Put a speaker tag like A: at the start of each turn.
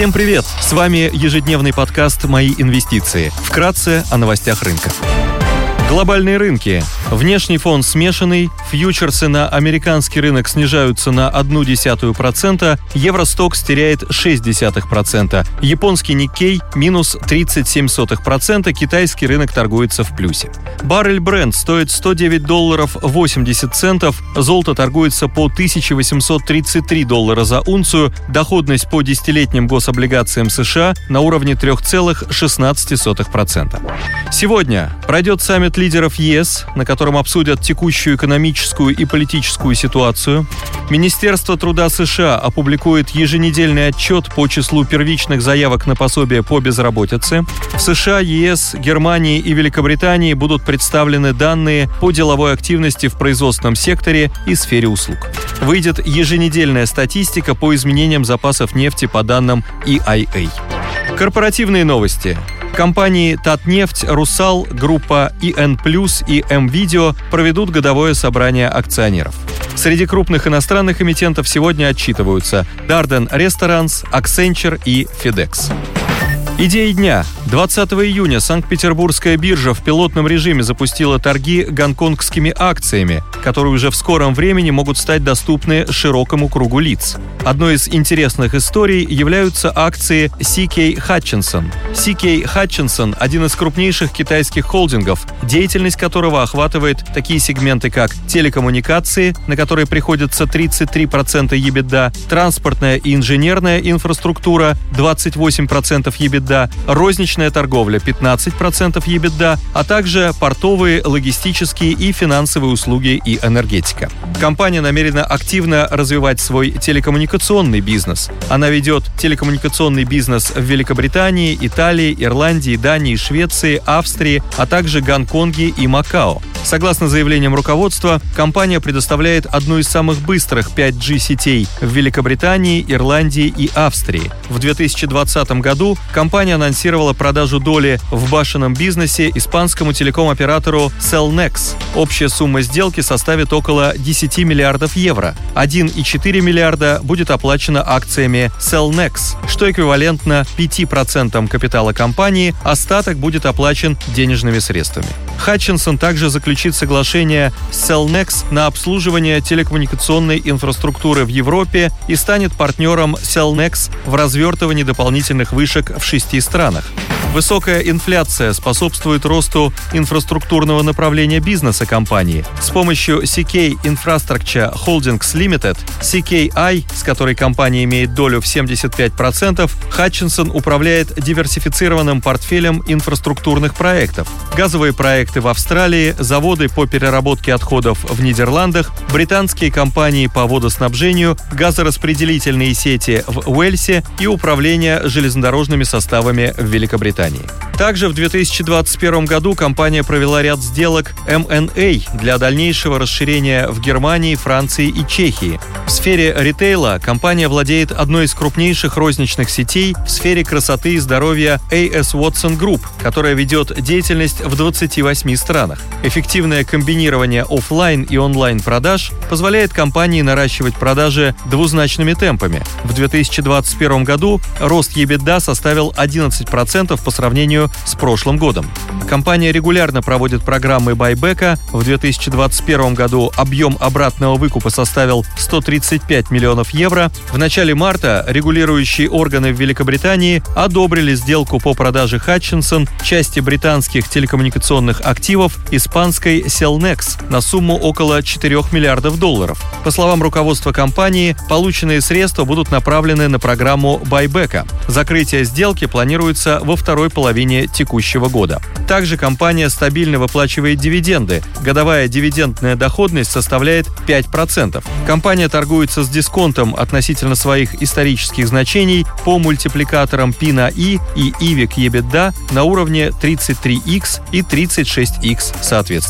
A: Всем привет! С вами ежедневный подкаст «Мои инвестиции». Вкратце о новостях рынка. Глобальные рынки. Внешний фон смешанный, фьючерсы на американский рынок снижаются на 0,1%, Евростокс теряет 0,6%, японский Никкей минус 37%, китайский рынок торгуется в плюсе. Баррель бренд стоит 109 долларов 80 центов, золото торгуется по 1833 доллара за унцию, доходность по десятилетним гособлигациям США на уровне 3,16%. Сегодня пройдет саммит лидеров ЕС, на котором обсудят текущую экономическую и политическую ситуацию. Министерство труда США опубликует еженедельный отчет по числу первичных заявок на пособие по безработице. В США, ЕС, Германии и Великобритании будут представлены данные по деловой активности в производственном секторе и сфере услуг. Выйдет еженедельная статистика по изменениям запасов нефти по данным EIA. Корпоративные новости. Компании «Татнефть», «Русал», группа «ИН+» и «М-Видео» проведут годовое собрание акционеров. Среди крупных иностранных эмитентов сегодня отчитываются Darden Restaurants, Accenture и FedEx. Идеи дня. 20 июня Санкт-Петербургская биржа в пилотном режиме запустила торги гонконгскими акциями, которые уже в скором времени могут стать доступны широкому кругу лиц. Одной из интересных историй являются акции CK Hutchinson. CK Hutchinson – один из крупнейших китайских холдингов, деятельность которого охватывает такие сегменты, как телекоммуникации, на которые приходится 33% EBITDA, транспортная и инженерная инфраструктура – 28% EBITDA, EBITDA, розничная торговля 15% EBITDA, а также портовые, логистические и финансовые услуги и энергетика. Компания намерена активно развивать свой телекоммуникационный бизнес. Она ведет телекоммуникационный бизнес в Великобритании, Италии, Ирландии, Дании, Швеции, Австрии, а также Гонконге и Макао. Согласно заявлениям руководства, компания предоставляет одну из самых быстрых 5G-сетей в Великобритании, Ирландии и Австрии. В 2020 году компания анонсировала продажу доли в башенном бизнесе испанскому телеком-оператору Cellnex. Общая сумма сделки составит около 10 миллиардов евро. 1,4 миллиарда будет оплачено акциями Cellnex, что эквивалентно 5% капитала компании, остаток будет оплачен денежными средствами. Хатчинсон также заключит соглашение с Cellnex на обслуживание телекоммуникационной инфраструктуры в Европе и станет партнером Cellnex в развертывании дополнительных вышек в шести странах. Высокая инфляция способствует росту инфраструктурного направления бизнеса компании. С помощью CK Infrastructure Holdings Limited, CKI, с которой компания имеет долю в 75%, Хатчинсон управляет диверсифицированным портфелем инфраструктурных проектов. Газовые проекты в Австралии, заводы по переработке отходов в Нидерландах, британские компании по водоснабжению, газораспределительные сети в Уэльсе и управление железнодорожными составами в Великобритании. Также в 2021 году компания провела ряд сделок M&A для дальнейшего расширения в Германии, Франции и Чехии. В сфере ритейла компания владеет одной из крупнейших розничных сетей в сфере красоты и здоровья AS Watson Group, которая ведет деятельность в 28 странах. Эффективное комбинирование офлайн и онлайн продаж позволяет компании наращивать продажи двузначными темпами. В 2021 году рост EBITDA составил 11% по сравнению с прошлым годом. Компания регулярно проводит программы байбека. В 2021 году объем обратного выкупа составил 135 миллионов евро. В начале марта регулирующие органы в Великобритании одобрили сделку по продаже Хатчинсон части британских телекоммуникационных активов испанской Cellnex на сумму около 4 миллиардов долларов. По словам руководства компании, полученные средства будут направлены на программу байбека. Закрытие сделки планируется во второй половине текущего года. Также компания стабильно выплачивает дивиденды. Годовая дивидендная доходность составляет 5%. Компания торгуется с дисконтом относительно своих исторических значений по мультипликаторам P и EV к EBITDA на уровне 33x и 36x соответственно.